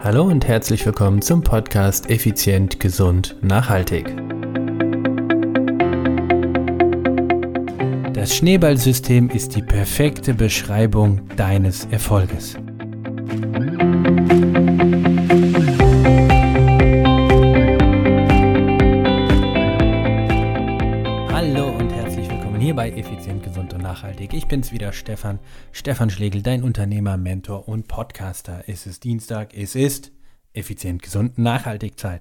Hallo und herzlich willkommen zum Podcast Effizient, Gesund, Nachhaltig. Das Schneeballsystem ist die perfekte Beschreibung deines Erfolges. Hier bei Effizient, Gesund und Nachhaltig. Ich bin's wieder, Stefan. Stefan Schlegel, dein Unternehmer, Mentor und Podcaster. Es ist Dienstag, es ist Effizient, Gesund, Nachhaltig Zeit.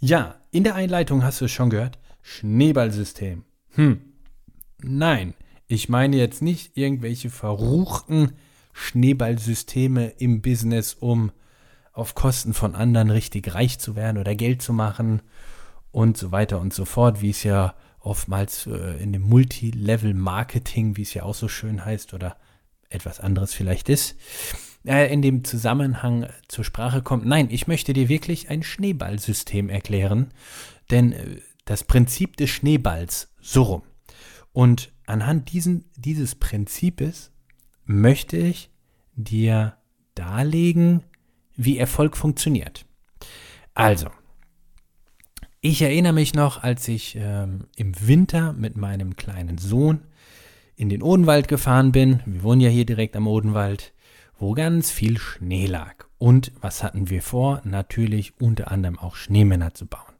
Ja, in der Einleitung hast du es schon gehört. Schneeballsystem. Hm. Nein, ich meine jetzt nicht irgendwelche verruchten Schneeballsysteme im Business, um auf Kosten von anderen richtig reich zu werden oder Geld zu machen und so weiter und so fort, wie es ja oftmals äh, in dem Multilevel-Marketing, wie es ja auch so schön heißt, oder etwas anderes vielleicht ist, äh, in dem Zusammenhang zur Sprache kommt. Nein, ich möchte dir wirklich ein Schneeballsystem erklären, denn äh, das Prinzip des Schneeballs, so rum. Und anhand diesen, dieses Prinzips möchte ich dir darlegen, wie Erfolg funktioniert. Also, ich erinnere mich noch, als ich ähm, im Winter mit meinem kleinen Sohn in den Odenwald gefahren bin. Wir wohnen ja hier direkt am Odenwald, wo ganz viel Schnee lag. Und was hatten wir vor? Natürlich unter anderem auch Schneemänner zu bauen.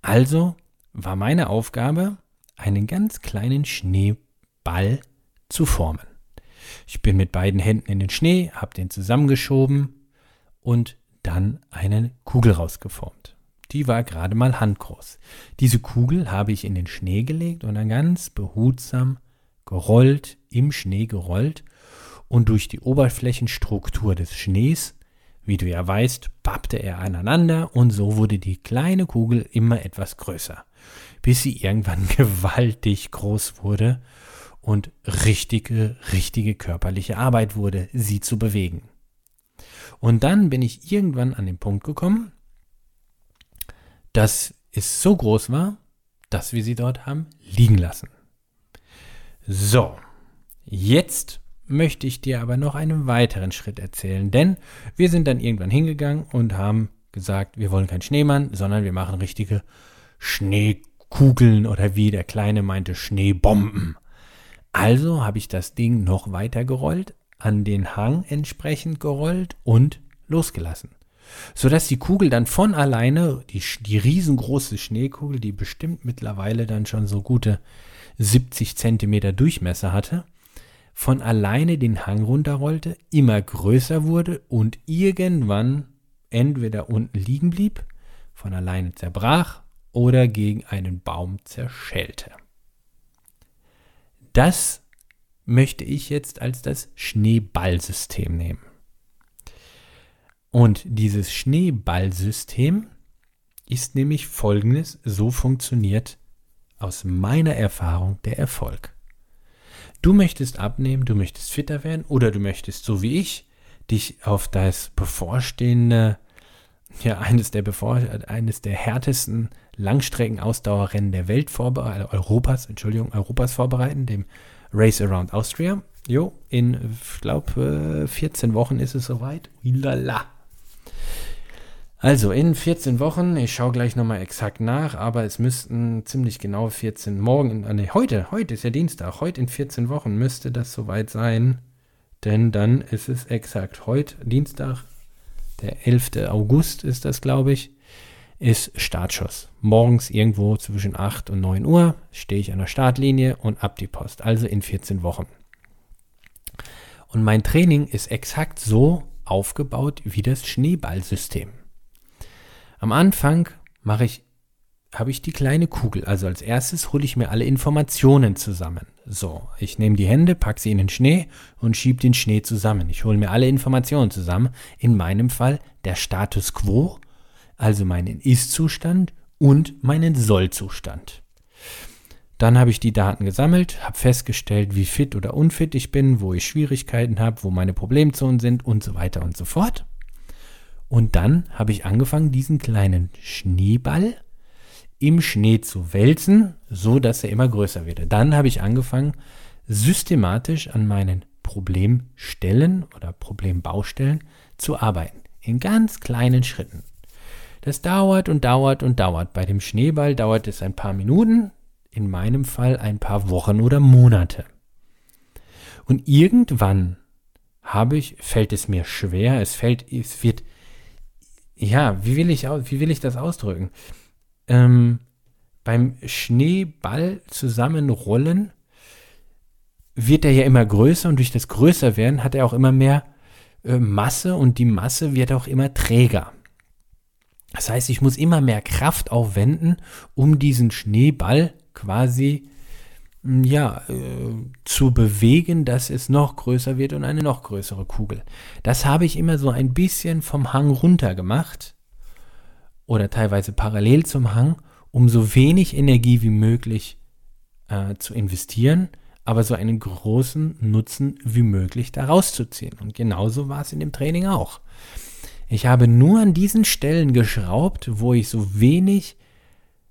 Also war meine Aufgabe, einen ganz kleinen Schneeball zu formen. Ich bin mit beiden Händen in den Schnee, habe den zusammengeschoben und dann eine Kugel rausgeformt. Die war gerade mal handgroß. Diese Kugel habe ich in den Schnee gelegt und dann ganz behutsam gerollt, im Schnee gerollt und durch die Oberflächenstruktur des Schnees, wie du ja weißt, pappte er aneinander und so wurde die kleine Kugel immer etwas größer, bis sie irgendwann gewaltig groß wurde und richtige, richtige körperliche Arbeit wurde, sie zu bewegen. Und dann bin ich irgendwann an den Punkt gekommen, dass es so groß war, dass wir sie dort haben liegen lassen. So, jetzt möchte ich dir aber noch einen weiteren Schritt erzählen, denn wir sind dann irgendwann hingegangen und haben gesagt, wir wollen keinen Schneemann, sondern wir machen richtige Schneekugeln oder wie der Kleine meinte, Schneebomben. Also habe ich das Ding noch weiter gerollt, an den Hang entsprechend gerollt und losgelassen sodass die Kugel dann von alleine, die, die riesengroße Schneekugel, die bestimmt mittlerweile dann schon so gute 70 Zentimeter Durchmesser hatte, von alleine den Hang runterrollte, immer größer wurde und irgendwann entweder unten liegen blieb, von alleine zerbrach oder gegen einen Baum zerschellte. Das möchte ich jetzt als das Schneeballsystem nehmen. Und dieses Schneeballsystem ist nämlich folgendes, so funktioniert aus meiner Erfahrung der Erfolg. Du möchtest abnehmen, du möchtest fitter werden oder du möchtest, so wie ich, dich auf das bevorstehende, ja, eines der, bevor, eines der härtesten Langstreckenausdauerrennen der Welt vorbereiten, Europas, Entschuldigung, Europas vorbereiten, dem Race Around Austria. Jo, in, ich glaube, 14 Wochen ist es soweit. Lala. Also in 14 Wochen, ich schaue gleich nochmal exakt nach, aber es müssten ziemlich genau 14, morgen, äh, nee, heute, heute ist ja Dienstag, heute in 14 Wochen müsste das soweit sein, denn dann ist es exakt heute, Dienstag, der 11. August ist das, glaube ich, ist Startschuss. Morgens irgendwo zwischen 8 und 9 Uhr stehe ich an der Startlinie und ab die Post, also in 14 Wochen. Und mein Training ist exakt so aufgebaut wie das Schneeballsystem. Am Anfang mache ich, habe ich die kleine Kugel. Also als erstes hole ich mir alle Informationen zusammen. So, ich nehme die Hände, packe sie in den Schnee und schiebe den Schnee zusammen. Ich hole mir alle Informationen zusammen. In meinem Fall der Status quo, also meinen Ist-Zustand und meinen Soll-Zustand. Dann habe ich die Daten gesammelt, habe festgestellt, wie fit oder unfit ich bin, wo ich Schwierigkeiten habe, wo meine Problemzonen sind und so weiter und so fort. Und dann habe ich angefangen, diesen kleinen Schneeball im Schnee zu wälzen, so dass er immer größer wird. Dann habe ich angefangen, systematisch an meinen Problemstellen oder Problembaustellen zu arbeiten. in ganz kleinen Schritten. Das dauert und dauert und dauert. Bei dem Schneeball dauert es ein paar Minuten, in meinem Fall ein paar Wochen oder Monate. Und irgendwann habe ich, fällt es mir schwer, es fällt, es wird, ja, wie will ich, wie will ich das ausdrücken? Ähm, beim Schneeball zusammenrollen wird er ja immer größer und durch das Größerwerden hat er auch immer mehr äh, Masse und die Masse wird auch immer träger. Das heißt, ich muss immer mehr Kraft aufwenden, um diesen Schneeball quasi ja, äh, zu bewegen, dass es noch größer wird und eine noch größere Kugel. Das habe ich immer so ein bisschen vom Hang runter gemacht oder teilweise parallel zum Hang, um so wenig Energie wie möglich äh, zu investieren, aber so einen großen Nutzen wie möglich daraus zu ziehen. Und genauso war es in dem Training auch. Ich habe nur an diesen Stellen geschraubt, wo ich so wenig,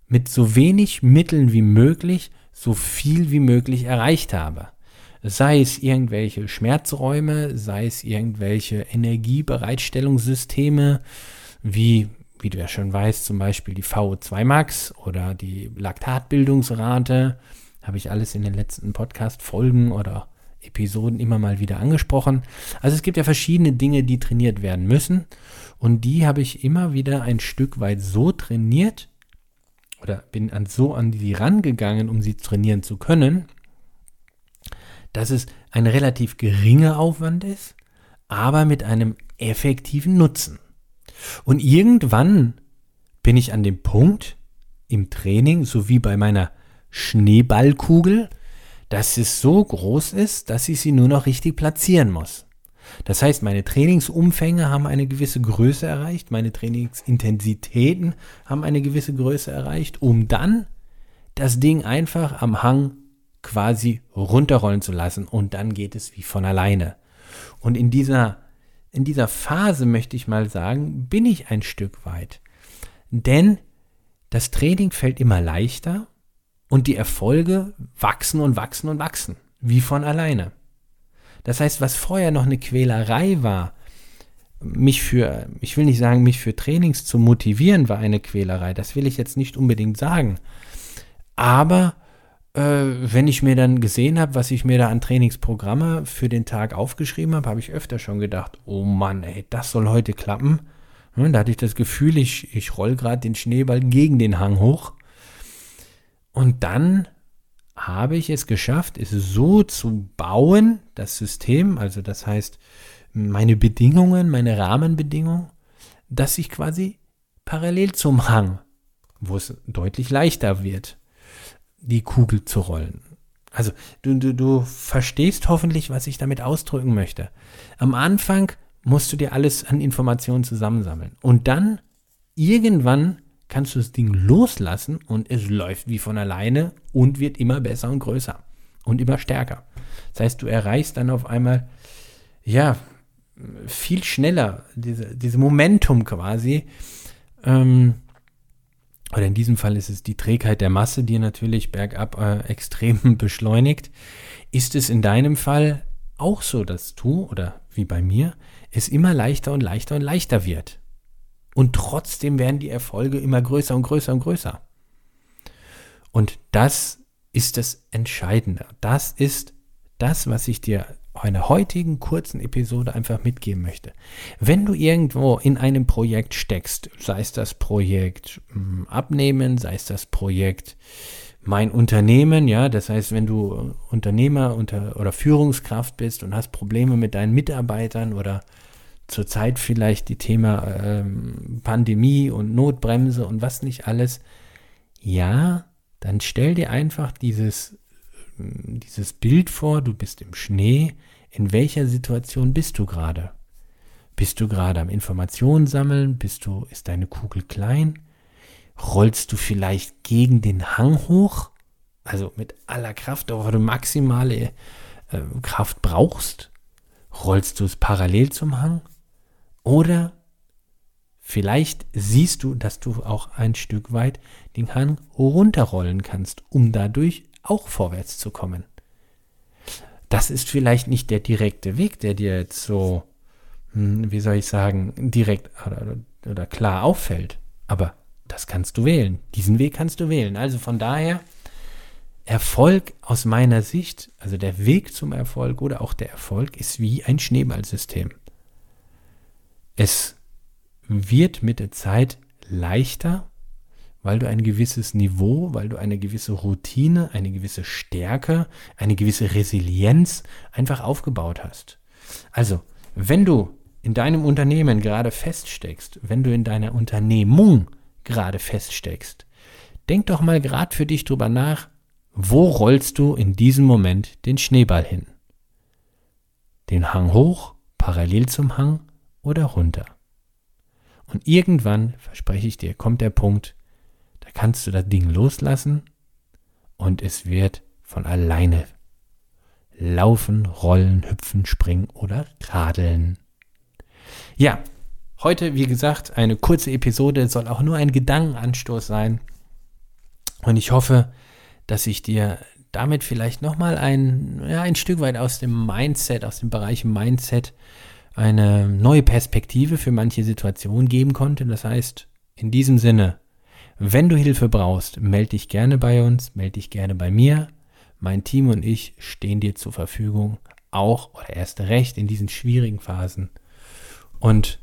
mit so wenig Mitteln wie möglich, so viel wie möglich erreicht habe. Sei es irgendwelche Schmerzräume, sei es irgendwelche Energiebereitstellungssysteme, wie, wie du ja schon weißt, zum Beispiel die VO2 Max oder die Laktatbildungsrate, habe ich alles in den letzten Podcast-Folgen oder Episoden immer mal wieder angesprochen. Also es gibt ja verschiedene Dinge, die trainiert werden müssen. Und die habe ich immer wieder ein Stück weit so trainiert oder bin an so an die rangegangen, um sie trainieren zu können, dass es ein relativ geringer Aufwand ist, aber mit einem effektiven Nutzen. Und irgendwann bin ich an dem Punkt im Training, so wie bei meiner Schneeballkugel, dass es so groß ist, dass ich sie nur noch richtig platzieren muss. Das heißt, meine Trainingsumfänge haben eine gewisse Größe erreicht, meine Trainingsintensitäten haben eine gewisse Größe erreicht, um dann das Ding einfach am Hang quasi runterrollen zu lassen und dann geht es wie von alleine. Und in dieser, in dieser Phase möchte ich mal sagen, bin ich ein Stück weit. Denn das Training fällt immer leichter und die Erfolge wachsen und wachsen und wachsen, wie von alleine. Das heißt, was vorher noch eine Quälerei war, mich für, ich will nicht sagen, mich für Trainings zu motivieren, war eine Quälerei. Das will ich jetzt nicht unbedingt sagen. Aber äh, wenn ich mir dann gesehen habe, was ich mir da an Trainingsprogramme für den Tag aufgeschrieben habe, habe ich öfter schon gedacht, oh Mann, ey, das soll heute klappen. da hatte ich das Gefühl, ich, ich roll gerade den Schneeball gegen den Hang hoch. Und dann habe ich es geschafft, es so zu bauen, das System, also das heißt meine Bedingungen, meine Rahmenbedingungen, dass ich quasi parallel zum Hang, wo es deutlich leichter wird, die Kugel zu rollen. Also du, du, du verstehst hoffentlich, was ich damit ausdrücken möchte. Am Anfang musst du dir alles an Informationen zusammensammeln und dann irgendwann kannst du das Ding loslassen und es läuft wie von alleine und wird immer besser und größer und immer stärker. Das heißt, du erreichst dann auf einmal, ja, viel schneller diese, diese Momentum quasi. Ähm, oder in diesem Fall ist es die Trägheit der Masse, die natürlich bergab äh, extrem beschleunigt. Ist es in deinem Fall auch so, dass du, oder wie bei mir, es immer leichter und leichter und leichter wird? Und trotzdem werden die Erfolge immer größer und größer und größer. Und das ist das Entscheidende. Das ist das, was ich dir in der heutigen kurzen Episode einfach mitgeben möchte. Wenn du irgendwo in einem Projekt steckst, sei es das Projekt hm, Abnehmen, sei es das Projekt mein Unternehmen, ja, das heißt, wenn du Unternehmer unter, oder Führungskraft bist und hast Probleme mit deinen Mitarbeitern oder zurzeit vielleicht die Thema ähm, Pandemie und Notbremse und was nicht alles. Ja, dann stell dir einfach dieses, dieses Bild vor, du bist im Schnee. In welcher Situation bist du gerade? Bist du gerade am Informationen sammeln? Bist du, ist deine Kugel klein? Rollst du vielleicht gegen den Hang hoch? Also mit aller Kraft, aber du maximale äh, Kraft brauchst? Rollst du es parallel zum Hang? Oder vielleicht siehst du, dass du auch ein Stück weit den Hang runterrollen kannst, um dadurch auch vorwärts zu kommen. Das ist vielleicht nicht der direkte Weg, der dir jetzt so hm, wie soll ich sagen, direkt oder, oder klar auffällt. Aber das kannst du wählen. Diesen Weg kannst du wählen. Also von daher, Erfolg aus meiner Sicht, also der Weg zum Erfolg oder auch der Erfolg ist wie ein Schneeballsystem. Es wird mit der Zeit leichter, weil du ein gewisses Niveau, weil du eine gewisse Routine, eine gewisse Stärke, eine gewisse Resilienz einfach aufgebaut hast. Also, wenn du in deinem Unternehmen gerade feststeckst, wenn du in deiner Unternehmung gerade feststeckst, denk doch mal gerade für dich drüber nach, wo rollst du in diesem Moment den Schneeball hin? Den Hang hoch, parallel zum Hang oder runter? Und irgendwann, verspreche ich dir, kommt der Punkt, da kannst du das Ding loslassen und es wird von alleine laufen, rollen, hüpfen, springen oder radeln. Ja, heute, wie gesagt, eine kurze Episode, soll auch nur ein Gedankenanstoß sein. Und ich hoffe, dass ich dir damit vielleicht nochmal ein, ja, ein Stück weit aus dem Mindset, aus dem Bereich Mindset eine neue Perspektive für manche Situationen geben konnte. Das heißt, in diesem Sinne, wenn du Hilfe brauchst, melde dich gerne bei uns, melde dich gerne bei mir. Mein Team und ich stehen dir zur Verfügung, auch oder erst recht in diesen schwierigen Phasen. Und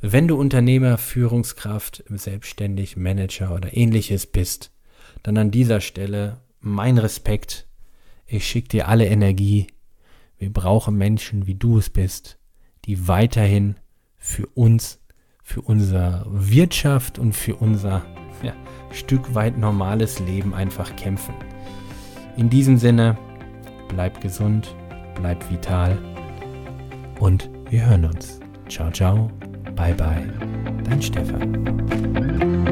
wenn du Unternehmer, Führungskraft, selbstständig, Manager oder ähnliches bist, dann an dieser Stelle mein Respekt. Ich schicke dir alle Energie. Wir brauchen Menschen, wie du es bist, die weiterhin für uns, für unsere Wirtschaft und für unser ja, Stück weit normales Leben einfach kämpfen. In diesem Sinne, bleib gesund, bleib vital und wir hören uns. Ciao, ciao, bye, bye, dein Stefan.